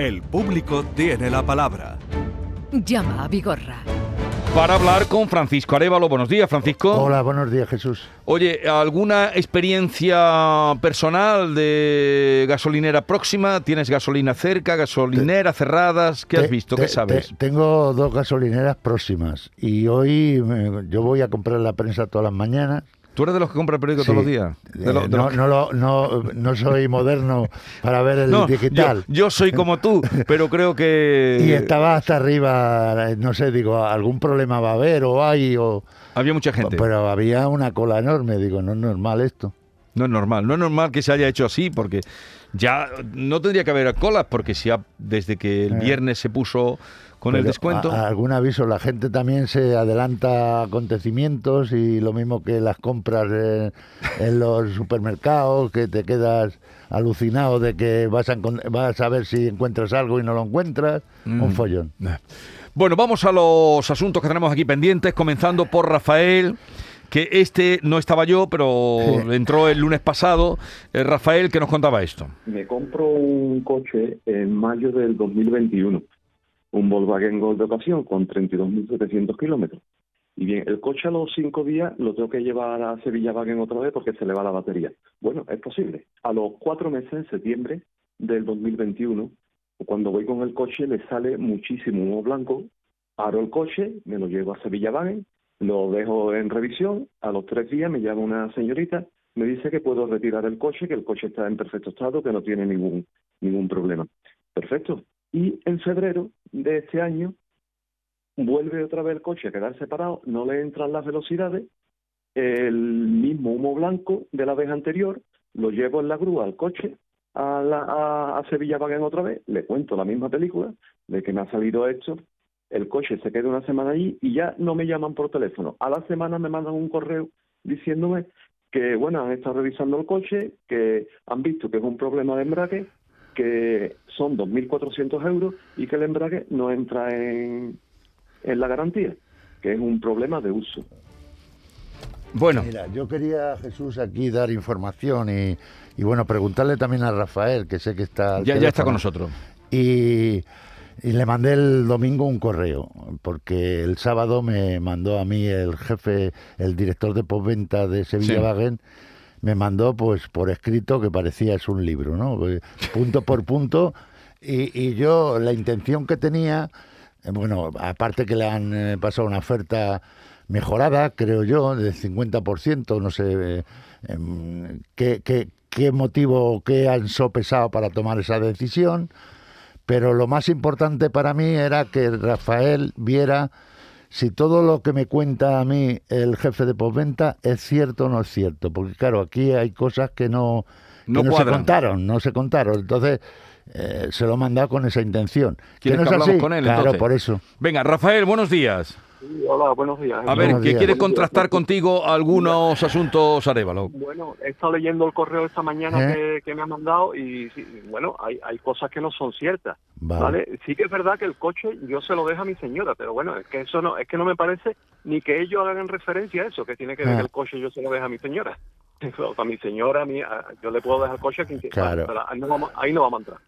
El público tiene la palabra. Llama a Vigorra. Para hablar con Francisco Arevalo. Buenos días, Francisco. Hola, buenos días, Jesús. Oye, ¿alguna experiencia personal de gasolinera próxima? ¿Tienes gasolina cerca, gasolinera cerradas? ¿Qué has visto? te- ¿Qué sabes? te- tengo dos gasolineras próximas y hoy me- yo voy a comprar la prensa todas las mañanas. ¿Tú eres de los que compra el periódico Sí. todos los días? De lo- Eh, de no, los- no, lo- no, no soy moderno para ver el digital. Yo, yo soy como tú, pero creo que Y estaba hasta arriba, no sé, digo, algún problema va a haber o hay, o, había mucha gente. pero había una cola enorme, digo, no es normal esto. No es normal, no es normal que se haya hecho así, porque ya no tendría que haber colas, porque si ha- desde que el Eh. viernes se puso con el descuento. a- algún aviso, la gente también se adelanta a acontecimientos y lo mismo que las compras eh, en los supermercados, que te quedas alucinado de que vas a, vas a ver si encuentras algo y no lo encuentras. Mm. Un follón. Bueno, vamos a los asuntos que tenemos aquí pendientes, comenzando por Rafael, que este no estaba yo, pero entró el lunes pasado. Eh, Rafael, que nos contaba esto. Me compro un coche en mayo del 2021, un Volkswagen Gol de ocasión con 32.700 kilómetros. Y bien, el coche a los cinco días lo tengo que llevar a Sevilla Wagen otra vez porque se le va la batería. Bueno, es posible. A los cuatro meses, en septiembre del 2021, cuando voy con el coche le sale muchísimo humo blanco, paro el coche, me lo llevo a Sevilla Wagen, lo dejo en revisión, a los tres días me llama una señorita, me dice que puedo retirar el coche, que el coche está en perfecto estado, que no tiene ningún, ningún problema. Perfecto. Y en febrero de este año vuelve otra vez el coche a quedar separado, no le entran las velocidades, el mismo humo blanco de la vez anterior, lo llevo en la grúa al coche a, la, a, Sevilla Wagen otra vez, le cuento la misma película de que me ha salido esto, el coche se queda una semana allí y ya no me llaman por teléfono. A la semana me mandan un correo diciéndome que, bueno, han estado revisando el coche, que han visto que es un problema de embrague, que son 2.400 euros y que el embrague no entra en, en la garantía, que es un problema de uso. Bueno, Mira, yo quería, Jesús, aquí dar información y, y, bueno, preguntarle también a Rafael, que sé que está... ya, ya está con nosotros. Y, y le mandé el domingo un correo, porque el sábado me mandó a mí el jefe, el director de postventa de Sevilla Sí. Wagen, me mandó pues por escrito que parecía es un libro, ¿no? Pues, Punto por punto. Y, y yo la intención que tenía, eh, bueno, aparte que le han eh, pasado una oferta mejorada, creo yo, del 50%, no sé eh, em, qué, qué, qué motivo o qué han sopesado para tomar esa decisión, pero lo más importante para mí era que Rafael viera si todo lo que me cuenta a mí el jefe de postventa es cierto o no es cierto, porque claro, aquí hay cosas que no, que No no se contaron, no se contaron, entonces eh, se lo he mandado con esa intención. ¿Quieres no que hablamos así? con él, Claro, entonces? por eso. Venga, Rafael, buenos días. Hola, buenos días. A ver, días. quiere contrastar contigo algunos asuntos Arevalo. Bueno, he estado leyendo el correo esta mañana ¿Eh? que, que me han mandado y sí, bueno, hay, hay cosas que no son ciertas, Vale. ¿vale? Sí que es verdad que el coche yo se lo dejo a mi señora, pero bueno, es que eso no, es que no me parece ni que ellos hagan referencia a eso, que tiene que ver Ah. que el coche yo se lo dejo a mi señora. a mi señora, a mí, a- yo le puedo dejar el coche a quien quiera, Claro. pero ahí no, vamos, ahí no vamos a entrar,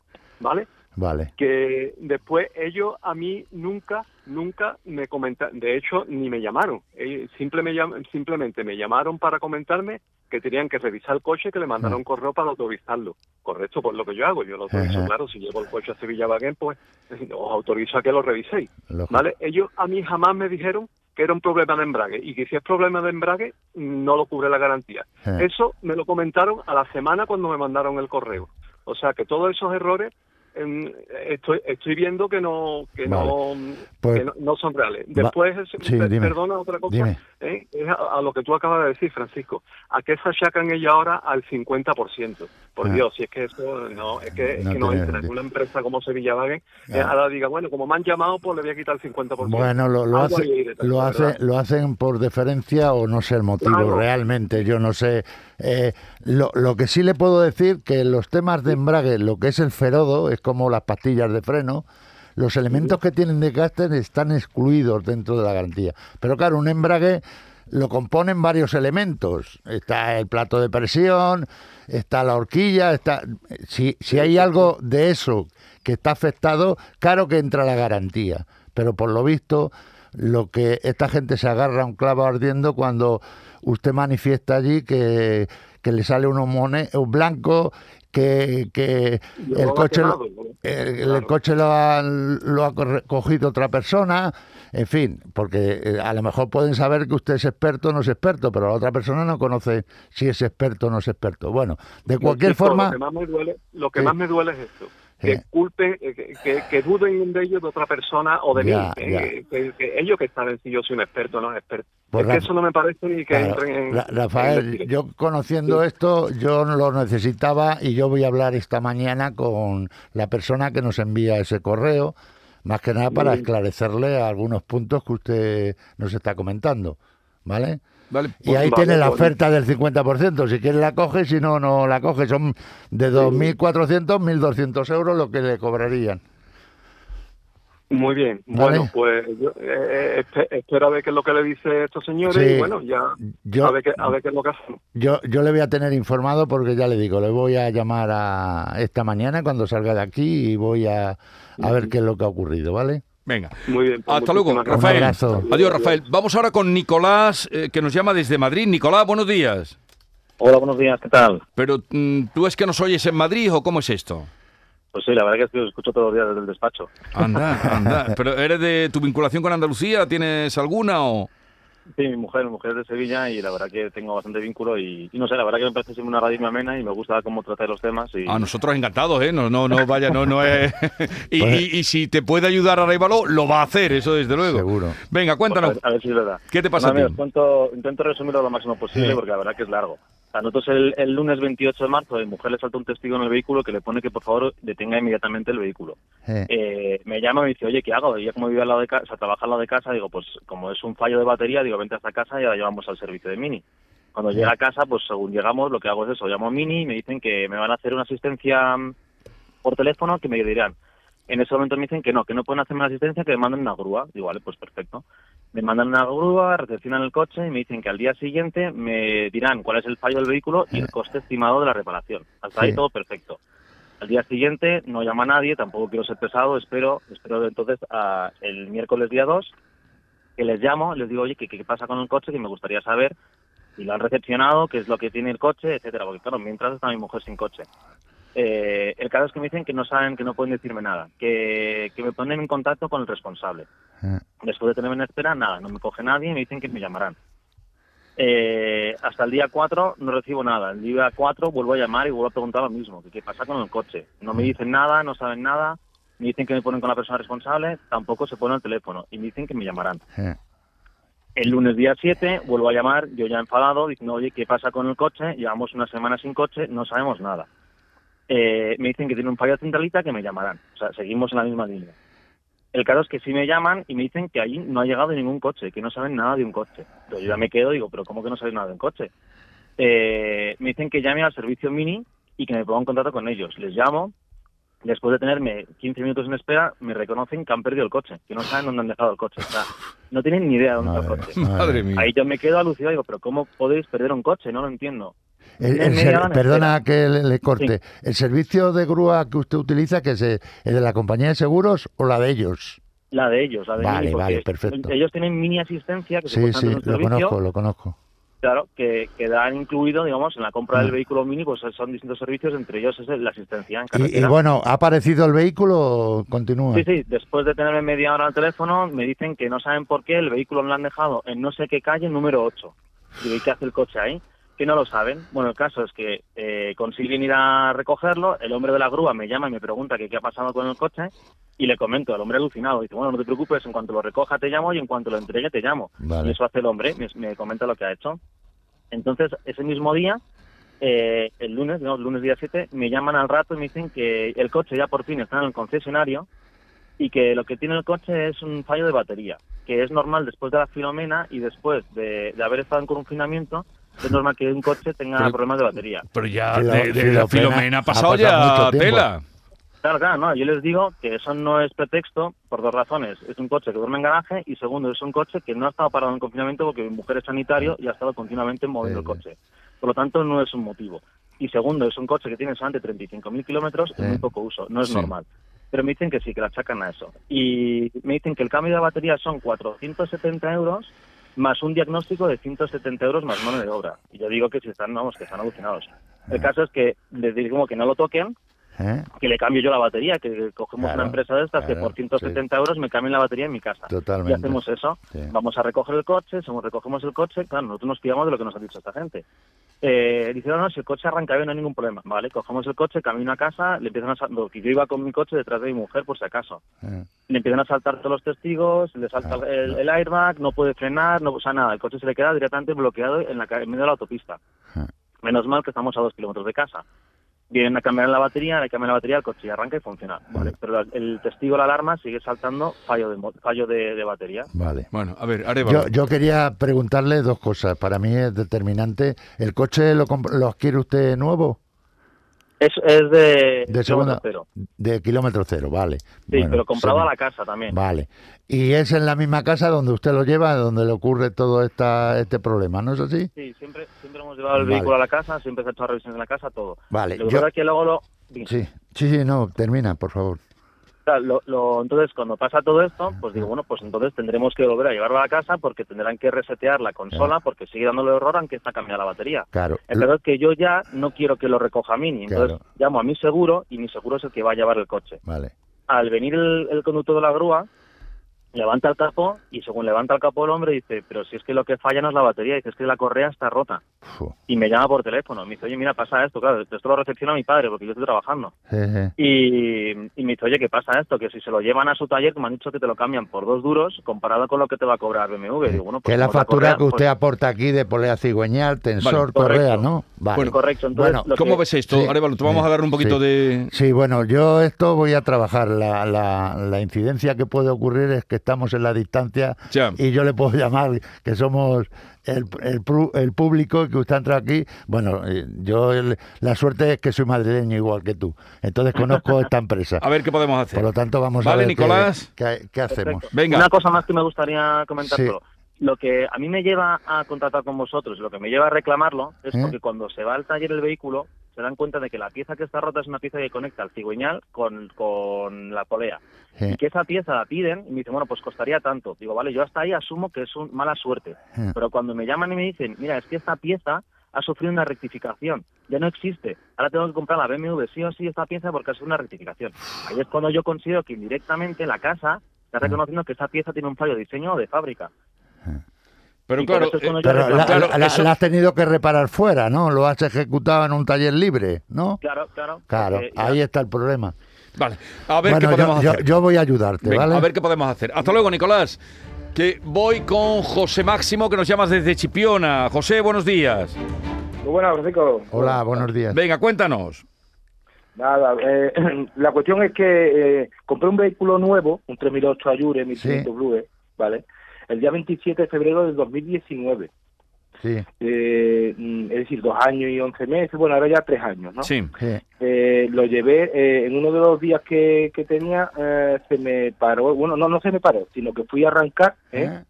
¿vale? Vale. que después ellos a mí nunca, nunca me comentaron, de hecho ni me llamaron, Ellos simple me llam- simplemente me llamaron para comentarme que tenían que revisar el coche, que le mandaron un correo para autorizarlo. Correcto, por lo que yo hago, yo lo autorizo, Ajá. claro, si llevo el coche a Sevilla Wagen, pues os autorizo a que lo reviséis. Lógico. ¿Vale? Ellos a mí jamás me dijeron que era un problema de embrague y que si es problema de embrague no lo cubre la garantía. Eh. Eso me lo comentaron a la semana cuando me mandaron el correo. O sea que todos esos errores estoy estoy viendo que no que no Pues- que no, no son reales. Después, es- sí, per- dime. perdona otra cosa. ¿eh? es a, a lo que tú acabas de decir, Francisco. ¿A qué se achacan ellos ahora al 50%? Por Ah. Dios, si es que eso no, es que, es No que no entra una empresa como Sevilla Wagen, eh, Ah. ahora diga, bueno, como me han llamado, pues le voy a quitar el 50%. Bueno, lo, lo, hace- lo, hace, ¿verdad? lo hacen por deferencia o no sé el motivo Claro. realmente, yo no sé. Eh, lo, lo que sí le puedo decir que los temas de embrague, lo que es el ferodo, es como las pastillas de freno, los elementos que tienen desgaste están excluidos dentro de la garantía. Pero claro, un embrague lo componen varios elementos. Está el plato de presión, está la horquilla, está si, si hay algo de eso que está afectado, claro que entra la garantía. Pero por lo visto, lo que esta gente se agarra a un clavo ardiendo cuando usted manifiesta allí que, que le sale un blanco que, que el coche lo, el, el coche lo ha, lo ha cogido otra persona, en fin, porque eh, a lo mejor pueden saber que usted es experto o no es experto, pero la otra persona no conoce si es experto o no es experto. Bueno, de cualquier forma, Lo que más me duele, lo que Sí. más me duele es esto. Que Sí. culpen, eh, que, que, que duden de ellos de otra persona o de Ya, mí. ya. eh, que, que ellos que saben si yo soy un experto o no es experto. Pues es que Rafa- eso no me parece ni que Claro, entren en. Ra- en Rafael, yo conociendo esto, yo lo necesitaba y yo voy a hablar esta mañana con la persona que nos envía ese correo, más que nada para esclarecerle algunos puntos que usted nos está comentando, ¿vale? Y pues- ahí vale, tiene la bueno. oferta del 50%. Si quiere la coge, si no, no la coge. Son de 2.400, 1.200 euros lo que le cobrarían. Muy bien. Vale. Bueno, pues yo, eh, eh, espe- espero a ver qué es lo que le dice estos señores Sí. y bueno, ya Yo, a, ver qué, a ver qué es lo que hacen. yo, yo le voy a tener informado porque ya le digo, le voy a llamar a esta mañana cuando salga de aquí y voy a, a ver qué es lo que ha ocurrido, ¿vale? Venga. Muy bien. pues Hasta luego, Rafael. Adiós, Rafael. Vamos ahora con Nicolás, eh, que nos llama desde Madrid. Nicolás, buenos días. Hola, buenos días, ¿qué tal? Pero mm, tú es que nos oyes en Madrid o cómo es esto? Pues sí, la verdad que es que os escucho todos los días desde el despacho. Anda, anda. Pero ¿eres de tu vinculación con Andalucía? ¿Tienes alguna o...? Sí, mi mujer, mi mujer es de Sevilla y la verdad que tengo bastante vínculo y, y no sé, la verdad que me parece siempre una radio muy amena y me gusta cómo tratar los temas y A nosotros encantados, ¿eh? No, no, no, vaya, no, no es... y, Pues- y- y si te puede ayudar a Arevalo, lo va a hacer, eso desde luego. Seguro. Venga, pues, a, cuéntanos. ver, a ver si es verdad. ¿Qué te pasa a os cuento, intento resumirlo lo máximo posible Sí. porque la verdad que es largo. Sea, nosotros el, el lunes 28 de marzo, a mi mujer le salta un testigo en el vehículo que le pone que por favor detenga inmediatamente el vehículo. Eh, Eh, me llama y me dice, oye, ¿qué hago? Yo como vive al lado de casa, o sea, trabaja al lado de casa, digo, pues como es un fallo de batería, digo, vente hasta casa y la llevamos al servicio de Mini. Cuando llega a casa, pues según llegamos, lo que hago es eso, llamo a Mini y me dicen que me van a hacer una asistencia mm, por teléfono que me dirán. En ese momento me dicen que no, que no pueden hacerme una asistencia, que me mandan una grúa. Digo, vale, pues perfecto. Me mandan una grúa, recepcionan el coche y me dicen que al día siguiente me dirán cuál es el fallo del vehículo y el coste estimado de la reparación. Hasta ahí Sí. todo perfecto. Al día siguiente no llama a nadie, tampoco quiero ser pesado, espero, espero entonces a el miércoles día 2 que les llamo, les digo, oye, ¿qué, qué pasa con el coche? Que me gustaría saber si lo han recepcionado, qué es lo que tiene el coche, etcétera, porque claro, mientras está mi mujer sin coche. Eh, el caso es que me dicen que no saben, que no pueden decirme nada, que, que me ponen en contacto con el responsable. eh, Después de tenerme en espera, nada, no me coge nadie y me dicen que me llamarán. Eh, hasta el día 4 no recibo nada. El día 4 vuelvo a llamar y vuelvo a preguntar lo mismo, que qué pasa con el coche. No me dicen nada, no saben nada, me dicen que me ponen con la persona responsable, tampoco se pone el teléfono y me dicen que me llamarán. eh. El lunes día 7 vuelvo a llamar, yo ya enfadado, diciendo, oye, ¿qué pasa con el coche? Llevamos una semana sin coche, no sabemos nada. Eh, me dicen que tiene un fallo de centralita que me llamarán. O sea, seguimos en la misma línea. El caso es que sí me llaman y me dicen que allí no ha llegado ningún coche, que no saben nada de un coche. Entonces yo ya me quedo digo, pero ¿cómo que no saben nada de un coche? Eh, me dicen que llame al servicio Mini y que me ponga en contacto con ellos. Les llamo, después de tenerme 15 minutos en espera, me reconocen que han perdido el coche, que no saben dónde han dejado el coche. O sea, no tienen ni idea de dónde está el coche. Madre mía. Ahí yo me quedo alucinado y digo, pero ¿cómo podéis perder un coche? No lo entiendo. El- el ser- perdona que le, le corte. ¿El servicio de grúa que usted utiliza, que es el de la compañía de seguros o la de ellos? La de ellos, la de Vale, Mini, vale, perfecto. Ellos tienen mini asistencia, que Sí, sí, es un lo servicio, conozco, lo conozco. claro, que, que dan incluido, digamos, en la compra del Ah. vehículo Mini, pues son distintos servicios, entre ellos es la asistencia en Y, carretera. y bueno, ¿ha aparecido el vehículo? Continúa. Sí, sí, después de tenerme media hora al teléfono, me dicen que no saben por qué el vehículo me lo han dejado en no sé qué calle número 8. Digo, ¿y qué hace el coche ahí? Que no lo saben. Bueno, el caso es que eh, consiguen ir a recogerlo, el hombre de la grúa me llama y me pregunta que qué ha pasado con el coche y le comento, el hombre alucinado, dice, bueno, no te preocupes, en cuanto lo recoja te llamo y en cuanto lo entregue te llamo. Vale. Y eso hace el hombre, me, me comenta lo que ha hecho. Entonces, ese mismo día, eh, el lunes, no, el lunes día 7, me llaman al rato y me dicen que el coche ya por fin está en el concesionario y que lo que tiene el coche es un fallo de batería, que es normal después de la filomena y después de, de haber estado en confinamiento, es normal que un coche tenga Pero- problemas de batería. Pero ya de, de la Filomena ha ha pasado ya tela. Claro, claro, no, yo les digo que eso no es pretexto por dos razones. Es un coche que duerme en garaje y segundo, es un coche que no ha estado parado en confinamiento porque mi mujer es sanitario y ha estado continuamente moviendo el coche. Por lo tanto, no es un motivo. Y segundo, es un coche que tiene solamente 35.000 kilómetros y muy poco uso. No es Sí. normal. Pero me dicen que sí, que la achacan a eso. Y me dicen que el cambio de batería son 470 euros más un diagnóstico de 170 euros más mano de obra. Y yo digo que si están, vamos, que están alucinados. El caso es que les digo que no lo toquen, ¿Eh? que le cambio yo la batería, que cogemos Claro, una empresa de estas que por 170 euros me cambien la batería en mi casa. Totalmente. Y hacemos eso. Sí. Vamos a recoger el coche, según recogemos el coche, claro, nosotros nos pillamos de lo que nos ha dicho esta gente. Eh, dice, no, no, si el coche arranca bien no hay ningún problema. Vale, cogemos el coche, camino a casa, le empiezan a sal- lo que yo iba con mi coche detrás de mi mujer por si acaso. ¿Eh? Le empiezan a saltar todos los testigos, le salta Ah, el, no. el airbag, no puede frenar, no pasa nada. El coche se le queda directamente bloqueado en, la, en medio de la autopista. Ah. Menos mal que estamos a dos kilómetros de casa. Vienen a cambiar la batería, le cambian la batería, el coche ya arranca y funciona. Vale, pero el, testigo, la alarma, sigue saltando fallo de, mo- fallo de, de batería. Vale. Bueno, a ver. Yo, yo quería preguntarle dos cosas. Para mí es determinante. ¿El coche lo, lo adquiere usted nuevo? Es, es de, De segunda. cero. De kilómetro cero, vale. Sí, Bueno, pero comprado sí. a la casa también. Vale. Y es en la misma casa donde usted lo lleva, donde le ocurre todo esta, este problema, ¿no es así? Sí, siempre, siempre hemos llevado el Vale. vehículo a la casa, siempre se ha hecho revisiones en la casa, todo. Vale. Lo que Yo, pasa es que luego lo... sí, sí, sí, no, termina, por favor. Claro, lo- lo- entonces, cuando pasa todo esto, pues digo, bueno, pues entonces tendremos que volver a llevarlo a la casa porque tendrán que resetear la consola porque sigue dándole error aunque está cambiada la batería. Claro. El peor es que yo ya no quiero que lo recoja Mini, entonces Claro. llamo a mi seguro y mi seguro es el que va a llevar el coche. Vale. Al venir el, el conductor de la grúa, levanta el capó y según levanta el capó el hombre dice, pero si es que lo que falla no es la batería, dice, es que la correa está rota. Y me llama por teléfono, me dice, oye, mira, pasa esto, claro, esto lo recepciona mi padre porque yo estoy trabajando. Y, y me dice, oye, ¿qué pasa esto? Que si se lo llevan a su taller, que me han dicho que te lo cambian por dos duros comparado con lo que te va a cobrar BMW. Digo, bueno, pues que es la factura correa, que usted pues, aporta aquí de polea cigüeñal, tensor, Vale, correa. ¿no? Vale. Bueno, correcto. Entonces, Bueno, ¿Cómo que- ves esto, Sí. Arevalo? Te vamos Sí. a dar un poquito Sí. de... Sí, bueno, yo esto voy a trabajar. La, la, la incidencia que puede ocurrir es que estamos en la distancia Ya. y yo le puedo llamar que somos el, el, pru- el público que usted entra aquí. Bueno, eh, yo el- la suerte es que soy madrileño igual que tú. Entonces conozco esta empresa. A ver qué podemos hacer. Por lo tanto, vamos a Vale, ver qué- Nicolás. qué, qué hacemos. Venga. Una cosa más que me gustaría comentar Sí. Lo que a mí me lleva a contratar con vosotros, lo que me lleva a reclamarlo, es ¿Eh? porque cuando se va al taller el vehículo, se dan cuenta de que la pieza que está rota es una pieza que conecta el cigüeñal con, con la polea. Sí. Y que esa pieza la piden y me dicen, bueno, pues costaría tanto. Digo, vale, yo hasta ahí asumo que es un mala suerte. Sí. Pero cuando me llaman y me dicen, mira, es que esta pieza ha sufrido una rectificación, ya no existe. Ahora tengo que comprar la BMW sí o sí esta pieza porque ha sufrido una rectificación. Ahí es cuando yo considero que indirectamente la casa está reconociendo que esa pieza tiene un fallo de diseño o de fábrica. Pero Y claro, eh, Pero la, Claro, la- la- eso- la has tenido que reparar fuera, ¿no? Lo has ejecutado en un taller libre, ¿no? Claro, claro. Claro, ya- ahí está el problema. vale. A ver bueno, qué podemos yo, hacer. yo- yo voy a ayudarte, Venga, ¿vale? A ver qué podemos hacer. Hasta luego, Nicolás. Que voy con José Máximo, que nos llamas desde Chipiona. José, buenos días. Muy buenas, Francisco. Hola, buenos días. Venga, cuéntanos. Nada, eh, la cuestión es que eh, compré un vehículo nuevo, un 3008 Ayure 1500 Sí. Blue, ¿vale? El día 27 de febrero del 2019. Sí, Eh, mm, es decir, dos años y once meses, bueno, ahora ya tres años, ¿no? Sí. sí. Eh, lo llevé eh, en uno de los días que, que tenía, eh, se me paró, bueno, no, no se me paró, sino que fui a arrancar, ¿eh? ¿Eh?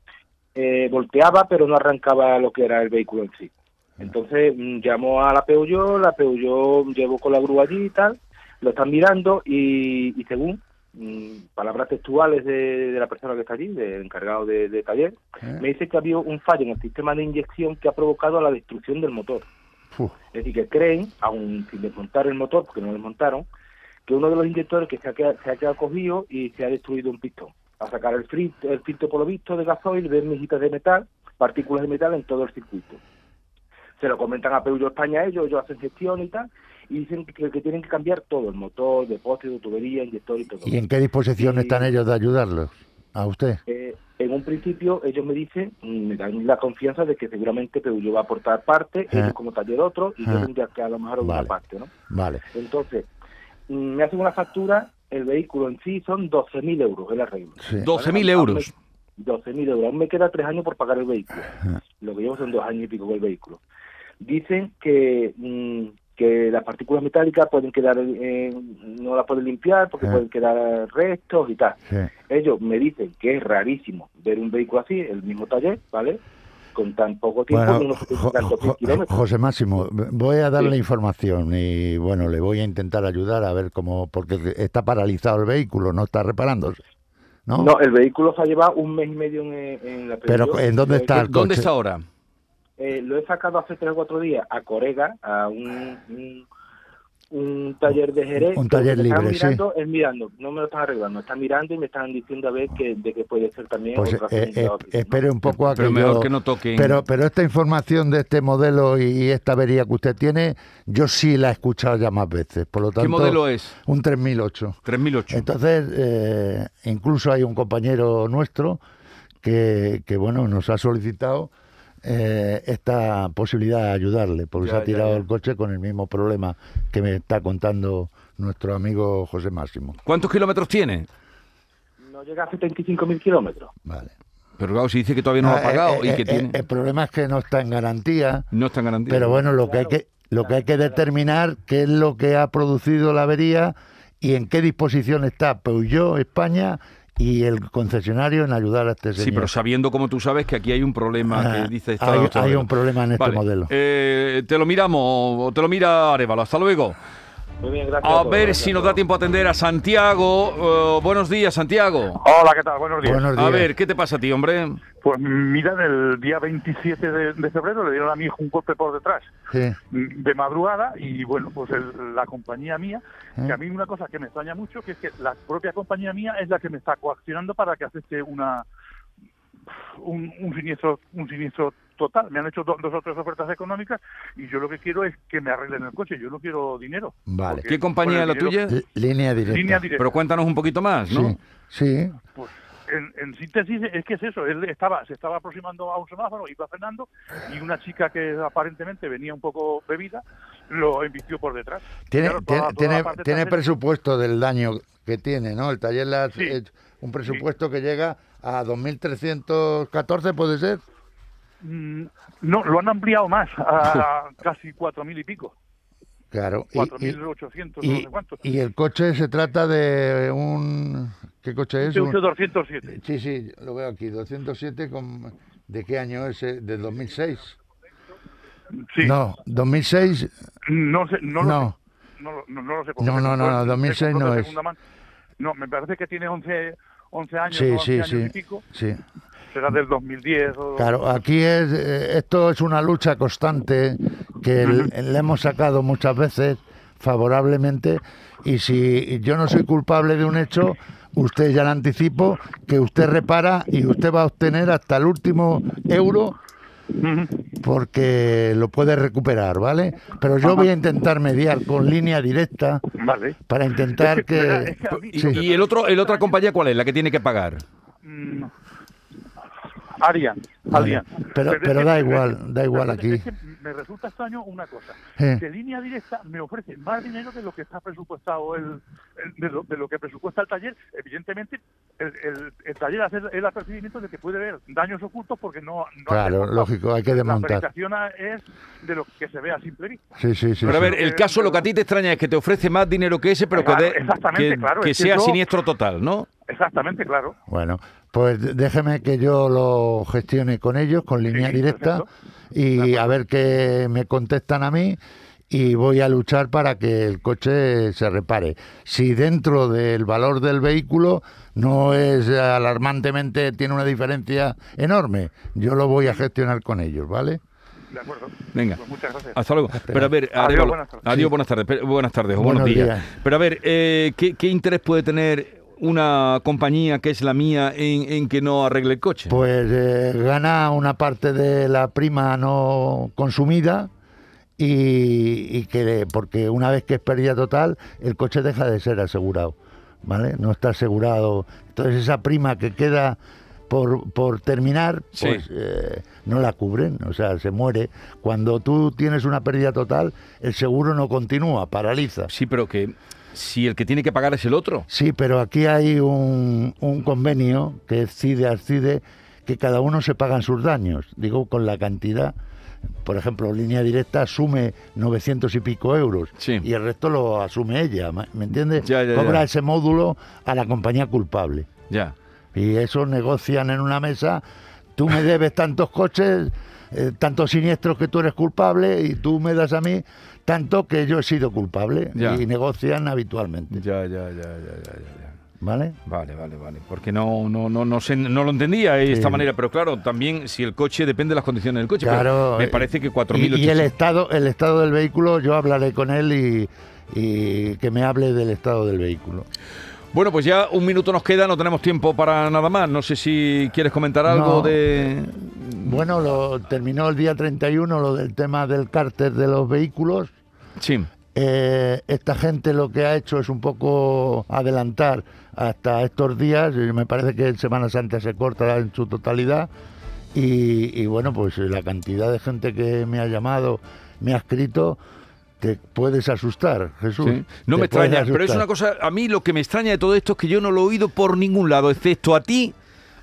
Eh, volteaba, pero no arrancaba lo que era el vehículo en sí. Entonces mm, llamó a la Peugeot, la Peugeot llevó con la grúa allí y tal, lo están mirando y, y según palabras textuales de, de la persona que está allí, del encargado de, de taller, ¿Eh? me dice que había un fallo en el sistema de inyección que ha provocado la destrucción del motor. Uf, Es decir, que creen, aún sin desmontar el motor, porque no lo desmontaron, que uno de los inyectores que se ha quedado, se ha quedado cogido y se ha destruido un pistón. A sacar el filtro, el filtro por lo visto de gasoil, ver mijitas de metal, partículas de metal en todo el circuito. Se lo comentan a Peugeot España ellos, ellos hacen gestión y tal, y dicen que, que tienen que cambiar todo, el motor, depósito, tubería, inyector y todo. ¿Y en qué disposición Y- están ellos de ayudarlos? ¿A usted? Eh, en un principio ellos me dicen, mm, me dan la confianza de que seguramente Peugeot va a aportar parte, Ah. ellos como taller otro, y Ah. yo tendría que a lo mejor una Vale. parte, ¿no? Vale. Entonces, mm, me hacen una factura, el vehículo en sí son 12.000 euros el arreglo. Sí. 12.000 Aún me- euros. 12.000 euros. Aún me queda tres años por pagar el vehículo. Lo que llevo son dos años y pico con el vehículo. Dicen que, mm, que las partículas metálicas pueden quedar, eh, no las pueden limpiar porque Sí. pueden quedar restos y tal. Sí. Ellos me dicen que es rarísimo ver un vehículo así, el mismo taller, ¿vale? Con tan poco tiempo, Bueno, unos Jo- 70 Jo- kilómetros. José Máximo, voy a darle Sí. información y bueno, le voy a intentar ayudar a ver cómo, porque está paralizado el vehículo, no está reparándose, ¿no? No, el vehículo se ha llevado un mes y medio en, en la Pero. ¿en dónde he está el ¿Dónde coche. está ahora? Eh, lo he sacado hace tres o cuatro días a Corega, a un, un, un taller de Jerez. Un taller que están libre, sí. mirando Es mirando, no me lo están arreglando, están mirando y me están diciendo a ver que, de qué puede ser también. Pues otra eh, eh, espere un poco a Pero que mejor yo- que no toquen. Pero, pero esta información de este modelo y esta avería que usted tiene, yo sí la he escuchado ya más veces. Por lo tanto, ¿Qué modelo es? Un 3008. 3008. Entonces, eh, incluso hay un compañero nuestro que, que, bueno, nos ha solicitado eh, esta posibilidad de ayudarle, porque Ya, se ha tirado ya. el coche con el mismo problema que me está contando nuestro amigo José Máximo. ¿Cuántos kilómetros tiene? No llega a 75.000 kilómetros. Vale. Pero claro, si dice que todavía no lo ha Ah, pagado eh, y eh, que eh, tiene... El problema es que no está en garantía. no está en garantía. Pero bueno, lo que hay que lo que hay que determinar qué es lo que ha producido la avería y en qué disposición está Peugeot España y el concesionario en ayudar a este señor. Sí, pero sabiendo como tú sabes que aquí hay un problema Ah, que dice... hay, este hay modelo. un problema en este Vale, modelo. eh, te lo miramos, o te lo mira Arevalo. Hasta luego. Muy bien, gracias. A todos, ver gracias si nos a da tiempo a atender a Santiago. Eh, buenos días, Santiago. Hola, ¿qué tal? Buenos días. Buenos A días. ver, ¿qué te pasa a ti, hombre? Pues mira, el día 27 de, de febrero le dieron a mi hijo un golpe por detrás Sí, de madrugada y bueno, pues el- la compañía mía, ¿Eh? que a mí una cosa que me extraña mucho, que es que la propia compañía mía es la que me está coaccionando para que acepte una un, un siniestro un siniestro total. Me han hecho do- dos o tres ofertas económicas y yo lo que quiero es que me arreglen el coche. Yo no quiero dinero. Vale. ¿Qué compañía es la dinero- tuya? L- línea directa. Línea directa. Pero cuéntanos un poquito más, ¿no? Sí, sí. Pues en, en síntesis es que es eso, él estaba, se estaba aproximando a un semáforo, iba frenando y una chica que aparentemente venía un poco bebida lo embistió por detrás. Tiene, Claro, toda- tiene, toda presupuesto del daño que tiene, ¿no? El taller le ha Sí. hecho un presupuesto que llega a 2.314, ¿puede ser? Mm, No, lo han ampliado más, a casi cuatro mil y pico, Claro. y- cuatro y- mil ochocientos, no Y, sé cuántos. y el coche se trata de un... ¿Qué coche es? Un- Peugeot 207. Sí, sí, lo veo aquí, 207, con... ¿de qué año es? eh? ¿Del 2006? Sí. No, 2006, No sé, no, no. lo sé. No, no, lo sé. No, no, no, no, se 2006 compró de no es. No, me parece que tiene 11, 11 años, Sí, o 11 sí, años sí, y pico. sí. Será del 2010 o... Claro, aquí es, eh, esto es una lucha constante que le hemos sacado muchas veces favorablemente y si yo no soy culpable de un hecho, usted ya le anticipo que usted repara y usted va a obtener hasta el último euro porque lo puede recuperar, ¿vale? Pero yo voy a intentar mediar con línea directa Vale. para intentar que, ¿Y, Sí. y el otro, el otra compañía cuál es? La que tiene que pagar. Mm, Arian. Arian. Pero- da que- igual, da igual aquí. es que me resulta extraño una cosa. Eh. Que línea directa me ofrece más dinero de lo que está presupuestado el, el- de, lo, de lo que presupuesta el taller. Evidentemente, el, el- el taller hace el apercibimiento de que puede haber daños ocultos porque no. no Claro, hace- lógico, hay que La desmontar. presentación es de lo que se ve a simple vista. Sí, sí, sí. Pero a ver, el caso, lo que a ti te extraña es que te ofrece más dinero que ese, pero que, de- que, claro, que es que sea yo- siniestro total, ¿no? Exactamente, claro. Bueno, pues déjeme que yo lo gestione con ellos, con línea Sí, directa, perfecto. y a ver qué me contestan a mí y voy a luchar para que el coche se repare. Si dentro del valor del vehículo no es alarmantemente, tiene una diferencia enorme, yo lo voy a gestionar con ellos, ¿vale? De acuerdo. Venga. Pues muchas gracias. Hasta luego. Pero a ver, Adiós, Arevalo- buenas tardes. adiós, buenas tardes. Pero- buenas tardes o Buenos buenos días. días. Pero a ver, eh, ¿qué, qué interés puede tener una compañía que es la mía en, en que no arregle el coche? Pues eh, gana una parte de la prima no consumida y, y que porque una vez que es pérdida total el coche deja de ser asegurado, ¿vale? No está asegurado. Entonces esa prima que queda por, por terminar, Sí. pues eh, no la cubren, o sea, se muere. Cuando tú tienes una pérdida total, el seguro no continúa, paraliza. Sí, pero que si el que tiene que pagar es el otro. Sí, pero aquí hay un, un convenio que es CIDE al CIDE que cada uno se pagan sus daños, digo con la cantidad por ejemplo, línea directa asume 900 y pico euros Sí. y el resto lo asume ella, ¿me me entiendes? Ya, ya, Cobra ya. ese módulo a la compañía culpable. Ya. Y eso negocian en una mesa, tú me debes tantos coches, eh, tantos siniestros que tú eres culpable y tú me das a mí tanto que yo he sido culpable. Ya. Y negocian habitualmente. Ya, ya, ya, ya, ya, ya. ¿Vale? Vale, vale, vale. Porque no, no, no, no, sé, no lo entendía de esta manera, pero claro, también si el coche depende de las condiciones del coche. pero Claro. me parece que y, 4.800. y el estado, el estado del vehículo, yo hablaré con él y, y que me hable del estado del vehículo. Bueno, pues ya un minuto nos queda, no tenemos tiempo para nada más. No sé si quieres comentar algo No. de. Bueno, lo terminó el día 31 lo del tema del cárter de los vehículos. Sí. Eh, esta gente lo que ha hecho es un poco adelantar hasta estos días. y Me parece que Semana Santa se corta en su totalidad. Y, y bueno, pues la cantidad de gente que me ha llamado, me ha escrito, te puedes asustar, Jesús. Sí. No me extraña, pero es una cosa, a mí lo que me extraña de todo esto es que yo no lo he oído por ningún lado, excepto a ti.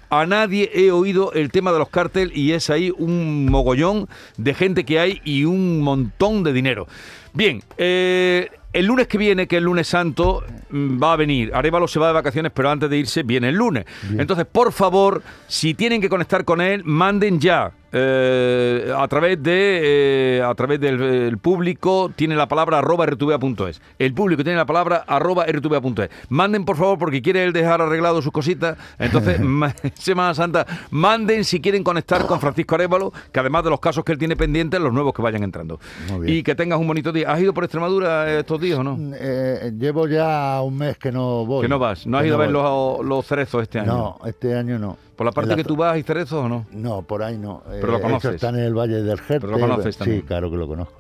A nadie he oído el tema de los cárteles y es ahí un mogollón de gente que hay y un montón de dinero. Bien, eh, el lunes que viene, que es el lunes santo, mm, va a venir. Arevalo se va de vacaciones, pero antes de irse viene el lunes. Entonces, por favor, si tienen que conectar con él, manden ya. Eh, a través de eh, a través del el público tiene la palabra arroba rtva.es el público tiene la palabra arroba rtva.es manden por favor porque quiere él dejar arreglado sus cositas entonces ma- Semana Santa manden si quieren conectar con Francisco Arevalo que además de los casos que él tiene pendientes los nuevos que vayan entrando y que tengas un bonito día ¿has ido por Extremadura estos días o no? Eh, llevo ya un mes que no voy. que no vas ¿no has ido a ver los, los cerezos este año? No, este año no. Por la parte la que tú vas hay cerezos o no? No, por ahí no. Pero lo Eh, conoces. eso está en el Valle del Jerte. Pero lo conoces Sí, también. claro que lo conozco.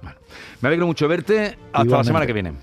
me alegro mucho verte hasta la Igualmente. semana que viene